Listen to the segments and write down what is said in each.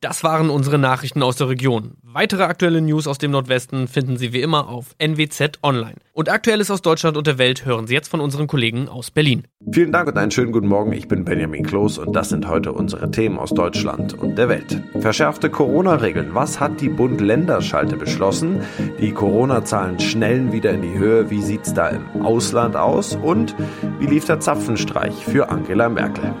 Das waren unsere Nachrichten aus der Region. Weitere aktuelle News aus dem Nordwesten finden Sie wie immer auf NWZ Online. Und Aktuelles aus Deutschland und der Welt hören Sie jetzt von unseren Kollegen aus Berlin. Vielen Dank und einen schönen guten Morgen. Ich bin Benjamin Kloß und das sind heute unsere Themen aus Deutschland und der Welt. Verschärfte Corona-Regeln. Was hat die Bund-Länder-Schalte beschlossen? Die Corona-Zahlen schnellen wieder in die Höhe. Wie sieht's da im Ausland aus? Und wie lief der Zapfenstreich für Angela Merkel?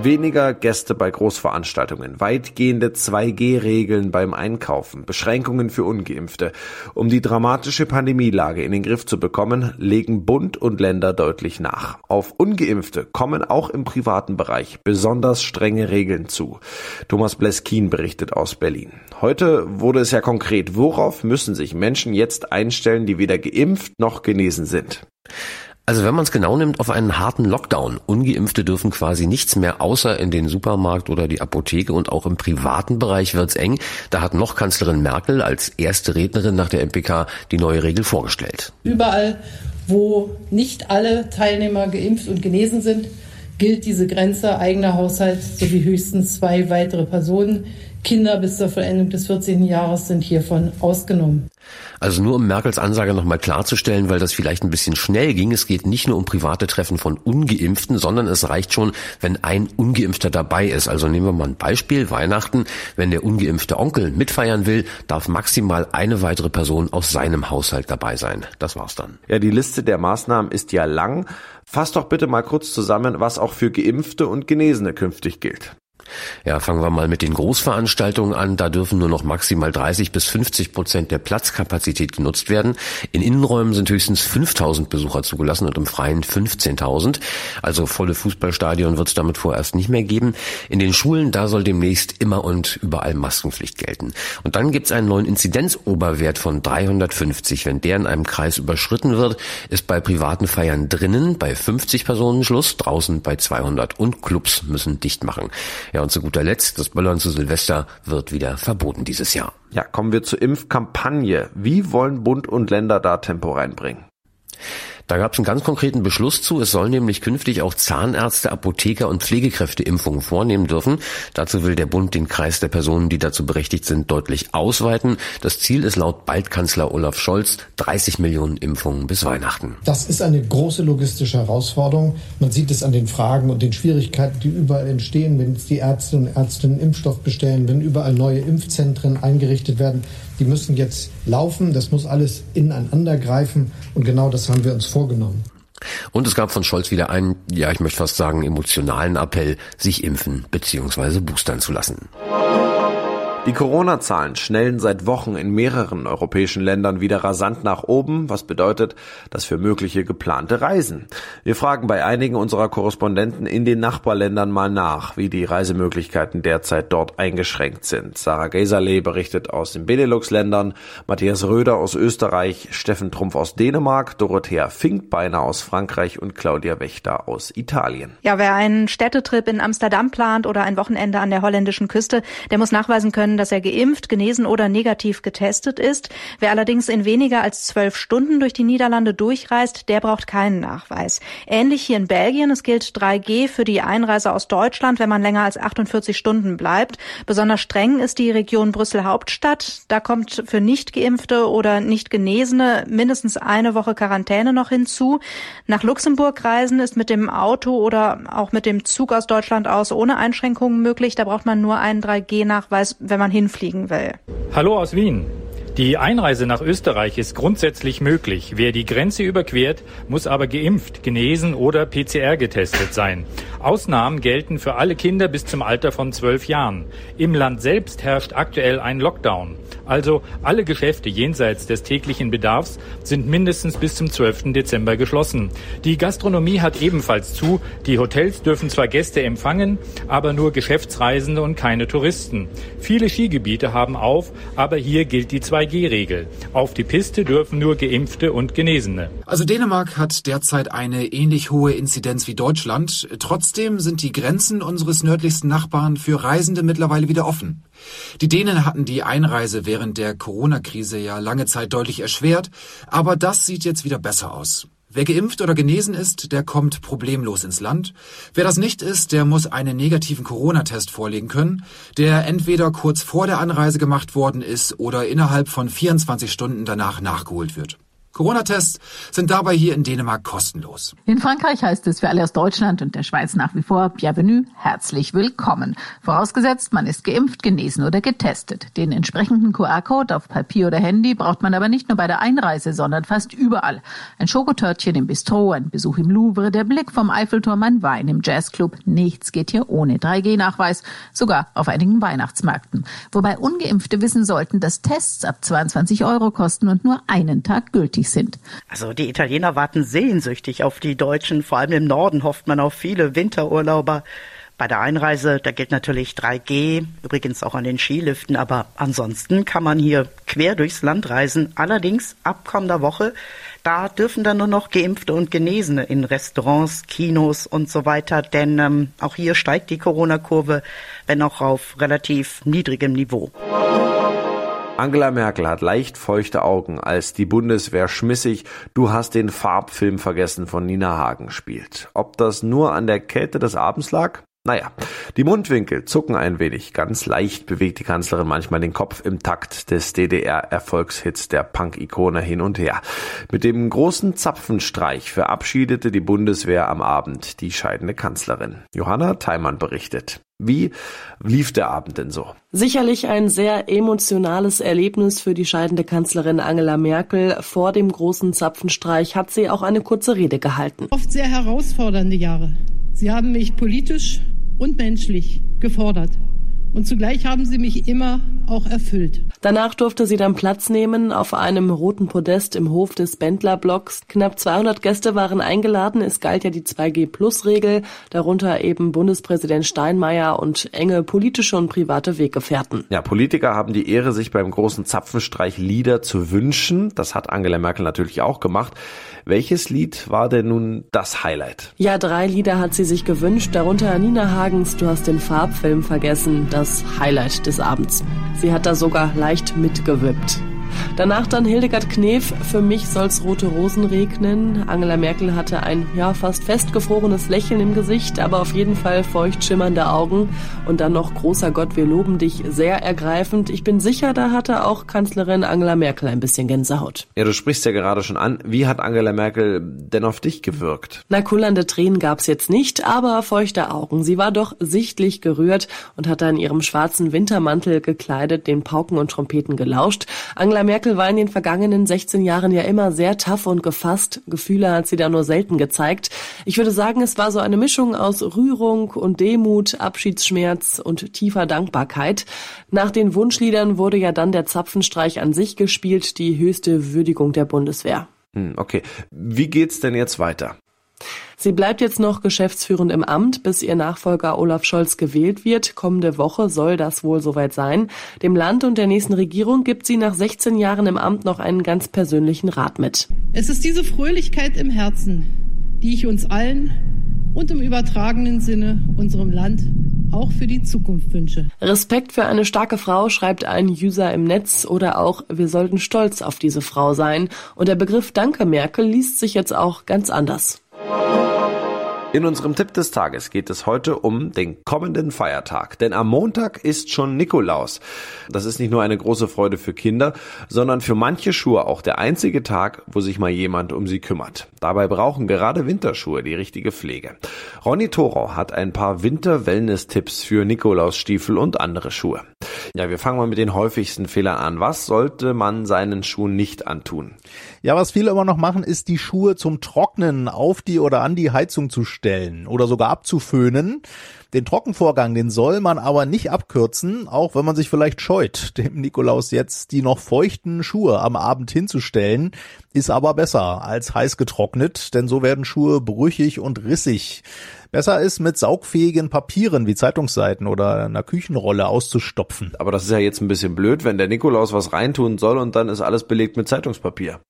Weniger Gäste bei Großveranstaltungen, weitgehende 2G-Regeln beim Einkaufen, Beschränkungen für ungeimpfte. Um die dramatische Pandemielage in den Griff zu bekommen, legen Bund und Länder deutlich nach. Auf ungeimpfte kommen auch im privaten Bereich besonders strenge Regeln zu. Thomas Bleskin berichtet aus Berlin. Heute wurde es ja konkret, worauf müssen sich Menschen jetzt einstellen, die weder geimpft noch genesen sind? Also wenn man es genau nimmt, auf einen harten Lockdown. Ungeimpfte dürfen quasi nichts mehr außer in den Supermarkt oder die Apotheke und auch im privaten Bereich wird's eng. Da hat noch Kanzlerin Merkel als erste Rednerin nach der MPK die neue Regel vorgestellt. Überall, wo nicht alle Teilnehmer geimpft und genesen sind, gilt diese Grenze eigener Haushalt sowie höchstens zwei weitere Personen. Kinder bis zur Vollendung des 14. Jahres sind hiervon ausgenommen. Also nur um Merkels Ansage nochmal klarzustellen, weil das vielleicht ein bisschen schnell ging. Es geht nicht nur um private Treffen von Ungeimpften, sondern es reicht schon, wenn ein Ungeimpfter dabei ist. Also nehmen wir mal ein Beispiel, Weihnachten. Wenn der ungeimpfte Onkel mitfeiern will, darf maximal eine weitere Person aus seinem Haushalt dabei sein. Das war's dann. Ja, die Liste der Maßnahmen ist ja lang. Fass doch bitte mal kurz zusammen, was auch für Geimpfte und Genesene künftig gilt. Ja, fangen wir mal mit den Großveranstaltungen an. Da dürfen nur noch maximal 30 bis 50 Prozent der Platzkapazität genutzt werden. In Innenräumen sind höchstens 5000 Besucher zugelassen und im Freien 15.000. Also volle Fußballstadion wird es damit vorerst nicht mehr geben. In den Schulen, da soll demnächst immer und überall Maskenpflicht gelten. Und dann gibt es einen neuen Inzidenzoberwert von 350. Wenn der in einem Kreis überschritten wird, ist bei privaten Feiern drinnen bei 50 Personen Schluss, draußen bei 200 und Clubs müssen dicht machen. Ja, und zu guter Letzt, das Böllern zu Silvester wird wieder verboten dieses Jahr. Ja, kommen wir zur Impfkampagne. Wie wollen Bund und Länder da Tempo reinbringen? Da gab es einen ganz konkreten Beschluss zu. Es sollen nämlich künftig auch Zahnärzte, Apotheker und Pflegekräfte Impfungen vornehmen dürfen. Dazu will der Bund den Kreis der Personen, die dazu berechtigt sind, deutlich ausweiten. Das Ziel ist laut Baldkanzler Olaf Scholz 30 Millionen Impfungen bis Weihnachten. Das ist eine große logistische Herausforderung. Man sieht es an den Fragen und den Schwierigkeiten, die überall entstehen, wenn die Ärzte und Ärztinnen Impfstoff bestellen, wenn überall neue Impfzentren eingerichtet werden. Die müssen jetzt laufen. Das muss alles ineinander greifen. Und genau das haben wir uns vorgenommen. Und es gab von Scholz wieder einen, ja, ich möchte fast sagen, emotionalen Appell, sich impfen bzw. boostern zu lassen. Die Corona-Zahlen schnellen seit Wochen in mehreren europäischen Ländern wieder rasant nach oben, was bedeutet, dass für mögliche geplante Reisen. Wir fragen bei einigen unserer Korrespondenten in den Nachbarländern mal nach, wie die Reisemöglichkeiten derzeit dort eingeschränkt sind. Sarah Geiserle berichtet aus den Benelux-Ländern, Matthias Röder aus Österreich, Steffen Trumpf aus Dänemark, Dorothea Finkbeiner aus Frankreich und Claudia Wächter aus Italien. Ja, wer einen Städtetrip in Amsterdam plant oder ein Wochenende an der holländischen Küste, der muss nachweisen können, können, dass er geimpft, genesen oder negativ getestet ist. Wer allerdings in weniger als zwölf Stunden durch die Niederlande durchreist, der braucht keinen Nachweis. Ähnlich hier in Belgien. Es gilt 3G für die Einreise aus Deutschland, wenn man länger als 48 Stunden bleibt. Besonders streng ist die Region Brüssel-Hauptstadt. Da kommt für nicht geimpfte oder nicht Genesene mindestens eine Woche Quarantäne noch hinzu. Nach Luxemburg reisen ist mit dem Auto oder auch mit dem Zug aus Deutschland aus ohne Einschränkungen möglich. Da braucht man nur einen 3G-Nachweis, wenn man hinfliegen will. Hallo aus Wien. Die Einreise nach Österreich ist grundsätzlich möglich. Wer die Grenze überquert, muss aber geimpft, genesen oder PCR getestet sein. Ausnahmen gelten für alle Kinder bis zum Alter von zwölf Jahren. Im Land selbst herrscht aktuell ein Lockdown. Also alle Geschäfte jenseits des täglichen Bedarfs sind mindestens bis zum 12. Dezember geschlossen. Die Gastronomie hat ebenfalls zu. Die Hotels dürfen zwar Gäste empfangen, aber nur Geschäftsreisende und keine Touristen. Viele Skigebiete haben auf, aber hier gilt die 2G-Regel. Auf die Piste dürfen nur Geimpfte und Genesene. Also Dänemark hat derzeit eine ähnlich hohe Inzidenz wie Deutschland. Trotzdem sind die Grenzen unseres nördlichsten Nachbarn für Reisende mittlerweile wieder offen. Die Dänen hatten die Einreise während der Corona-Krise ja lange Zeit deutlich erschwert, aber das sieht jetzt wieder besser aus. Wer geimpft oder genesen ist, der kommt problemlos ins Land. Wer das nicht ist, der muss einen negativen Corona-Test vorlegen können, der entweder kurz vor der Anreise gemacht worden ist oder innerhalb von 24 Stunden danach nachgeholt wird. Corona-Tests sind dabei hier in Dänemark kostenlos. In Frankreich heißt es für alle aus Deutschland und der Schweiz nach wie vor Bienvenue, herzlich willkommen. Vorausgesetzt, man ist geimpft, genesen oder getestet. Den entsprechenden QR-Code auf Papier oder Handy braucht man aber nicht nur bei der Einreise, sondern fast überall. Ein Schokotörtchen im Bistro, ein Besuch im Louvre, der Blick vom Eiffelturm, ein Wein im Jazzclub. Nichts geht hier ohne 3G-Nachweis, sogar auf einigen Weihnachtsmärkten. Wobei Ungeimpfte wissen sollten, dass Tests ab 22 Euro kosten und nur einen Tag gültig tätig sind. Also die Italiener warten sehnsüchtig auf die Deutschen. Vor allem im Norden hofft man auf viele Winterurlauber. Bei der Einreise, da gilt natürlich 3G, übrigens auch an den Skiliften, aber ansonsten kann man hier quer durchs Land reisen. Allerdings ab kommender Woche, da dürfen dann nur noch Geimpfte und Genesene in Restaurants, Kinos und so weiter, denn ähm, auch hier steigt die Corona-Kurve, wenn auch auf relativ niedrigem Niveau. Angela Merkel hat leicht feuchte Augen, als die Bundeswehr schmissig Du hast den Farbfilm vergessen von Nina Hagen spielt. Ob das nur an der Kälte des Abends lag? Naja, die Mundwinkel zucken ein wenig. Ganz leicht bewegt die Kanzlerin manchmal den Kopf im Takt des DDR-Erfolgshits der Punk-Ikone hin und her. Mit dem großen Zapfenstreich verabschiedete die Bundeswehr am Abend die scheidende Kanzlerin. Johanna Theimann berichtet. Wie lief der Abend denn so? Sicherlich ein sehr emotionales Erlebnis für die scheidende Kanzlerin Angela Merkel. Vor dem großen Zapfenstreich hat sie auch eine kurze Rede gehalten. Oft sehr herausfordernde Jahre. Sie haben mich politisch und menschlich gefordert. Und zugleich haben sie mich immer auch erfüllt. Danach durfte sie dann Platz nehmen auf einem roten Podest im Hof des Bendler-Blocks. Knapp 200 Gäste waren eingeladen. Es galt ja die 2G-Plus-Regel, darunter eben Bundespräsident Steinmeier und enge politische und private Weggefährten. Ja, Politiker haben die Ehre, sich beim großen Zapfenstreich Lieder zu wünschen. Das hat Angela Merkel natürlich auch gemacht. Welches Lied war denn nun das Highlight? Ja, drei Lieder hat sie sich gewünscht, darunter Nina Hagens Du hast den Farbfilm vergessen, das Highlight des Abends. Sie hat da sogar leicht mitgewippt. Danach dann Hildegard Knef, für mich soll's rote Rosen regnen. Angela Merkel hatte ein ja fast festgefrorenes Lächeln im Gesicht, aber auf jeden Fall feucht schimmernde Augen und dann noch großer Gott, wir loben dich, sehr ergreifend. Ich bin sicher, da hatte auch Kanzlerin Angela Merkel ein bisschen Gänsehaut. Ja, du sprichst ja gerade schon an. Wie hat Angela Merkel denn auf dich gewirkt? Na, kullernde Tränen gab's jetzt nicht, aber feuchte Augen. Sie war doch sichtlich gerührt und hat da in ihrem schwarzen Wintermantel gekleidet den Pauken und Trompeten gelauscht. Angela Merkel war in den vergangenen 16 Jahren ja immer sehr tough und gefasst. Gefühle hat sie da nur selten gezeigt. Ich würde sagen, es war so eine Mischung aus Rührung und Demut, Abschiedsschmerz und tiefer Dankbarkeit. Nach den Wunschliedern wurde ja dann der Zapfenstreich an sich gespielt, die höchste Würdigung der Bundeswehr. Hm, okay. Wie geht's denn jetzt weiter? Sie bleibt jetzt noch geschäftsführend im Amt, bis ihr Nachfolger Olaf Scholz gewählt wird. Kommende Woche soll das wohl soweit sein. Dem Land und der nächsten Regierung gibt sie nach 16 Jahren im Amt noch einen ganz persönlichen Rat mit. Es ist diese Fröhlichkeit im Herzen, die ich uns allen und im übertragenen Sinne unserem Land auch für die Zukunft wünsche. Respekt für eine starke Frau schreibt ein User im Netz oder auch wir sollten stolz auf diese Frau sein. Und der Begriff Danke Merkel liest sich jetzt auch ganz anders. In unserem Tipp des Tages geht es heute um den kommenden Feiertag. Denn am Montag ist schon Nikolaus. Das ist nicht nur eine große Freude für Kinder, sondern für manche Schuhe auch der einzige Tag, wo sich mal jemand um sie kümmert. Dabei brauchen gerade Winterschuhe die richtige Pflege. Ronny Thorau hat ein paar Winter-Wellness-Tipps für Nikolausstiefel und andere Schuhe. Ja, wir fangen mal mit den häufigsten Fehlern an. Was sollte man seinen Schuhen nicht antun? Ja, was viele immer noch machen, ist die Schuhe zum Trocknen auf die oder an die Heizung zu stellen oder sogar abzuföhnen. Den Trockenvorgang, den soll man aber nicht abkürzen, auch wenn man sich vielleicht scheut, dem Nikolaus jetzt die noch feuchten Schuhe am Abend hinzustellen, ist aber besser als heiß getrocknet, denn so werden Schuhe brüchig und rissig. Besser ist, mit saugfähigen Papieren wie Zeitungsseiten oder einer Küchenrolle auszustopfen. Aber das ist ja jetzt ein bisschen blöd, wenn der Nikolaus was reintun soll und dann ist alles belegt mit Zeitungspapier.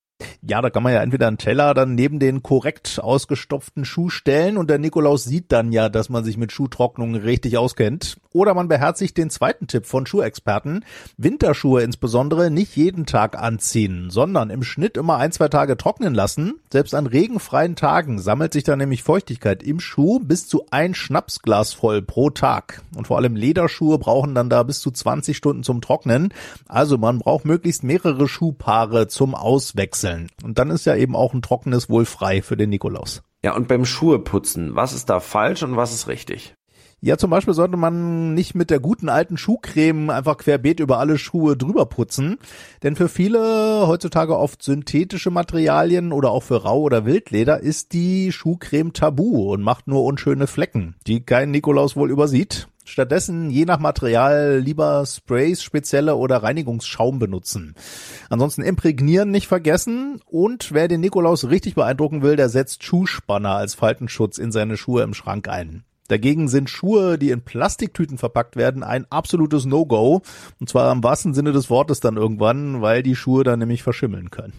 Ja, da kann man ja entweder einen Teller dann neben den korrekt ausgestopften Schuh stellen und der Nikolaus sieht dann ja, dass man sich mit Schuhtrocknung richtig auskennt. Oder man beherzigt den zweiten Tipp von Schuhexperten. Winterschuhe insbesondere nicht jeden Tag anziehen, sondern im Schnitt immer ein, zwei Tage trocknen lassen. Selbst an regenfreien Tagen sammelt sich dann nämlich Feuchtigkeit im Schuh bis zu ein Schnapsglas voll pro Tag. Und vor allem Lederschuhe brauchen dann da bis zu 20 Stunden zum Trocknen. Also man braucht möglichst mehrere Schuhpaare zum Auswechseln. Und dann ist ja eben auch ein trockenes wohl frei für den Nikolaus. Ja, und beim Schuheputzen, was ist da falsch und was ist richtig? Ja, zum Beispiel sollte man nicht mit der guten alten Schuhcreme einfach querbeet über alle Schuhe drüber putzen. Denn für viele heutzutage oft synthetische Materialien oder auch für Rau- oder Wildleder ist die Schuhcreme tabu und macht nur unschöne Flecken, die kein Nikolaus wohl übersieht. Stattdessen je nach Material lieber Sprays, spezielle oder Reinigungsschaum benutzen. Ansonsten imprägnieren nicht vergessen und wer den Nikolaus richtig beeindrucken will, der setzt Schuhspanner als Faltenschutz in seine Schuhe im Schrank ein. Dagegen sind Schuhe, die in Plastiktüten verpackt werden, ein absolutes No-Go. Und zwar im wahrsten Sinne des Wortes dann irgendwann, weil die Schuhe dann nämlich verschimmeln können.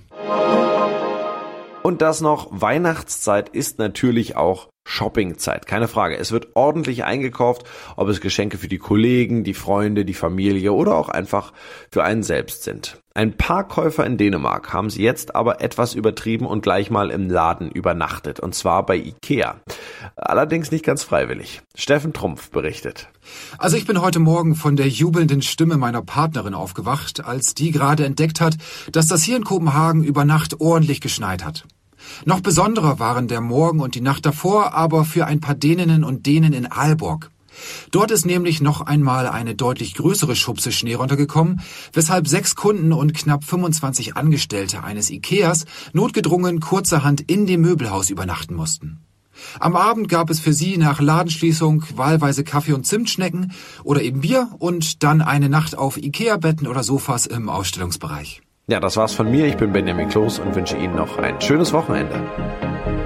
Und das noch, Weihnachtszeit ist natürlich auch Shoppingzeit, keine Frage. Es wird ordentlich eingekauft, ob es Geschenke für die Kollegen, die Freunde, die Familie oder auch einfach für einen selbst sind. Ein paar Käufer in Dänemark haben sie jetzt aber etwas übertrieben und gleich mal im Laden übernachtet, und zwar bei Ikea. Allerdings nicht ganz freiwillig. Steffen Trumpf berichtet. Also ich bin heute Morgen von der jubelnden Stimme meiner Partnerin aufgewacht, als die gerade entdeckt hat, dass das hier in Kopenhagen über Nacht ordentlich geschneit hat. Noch besonderer waren der Morgen und die Nacht davor aber für ein paar Däninnen und Dänen in Aalborg. Dort ist nämlich noch einmal eine deutlich größere Schubse Schnee runtergekommen, weshalb sechs Kunden und knapp 25 Angestellte eines Ikeas notgedrungen kurzerhand in dem Möbelhaus übernachten mussten. Am Abend gab es für sie nach Ladenschließung wahlweise Kaffee und Zimtschnecken oder eben Bier und dann eine Nacht auf Ikea-Betten oder Sofas im Ausstellungsbereich. Ja, das war's von mir. Ich bin Benjamin Kloß und wünsche Ihnen noch ein schönes Wochenende.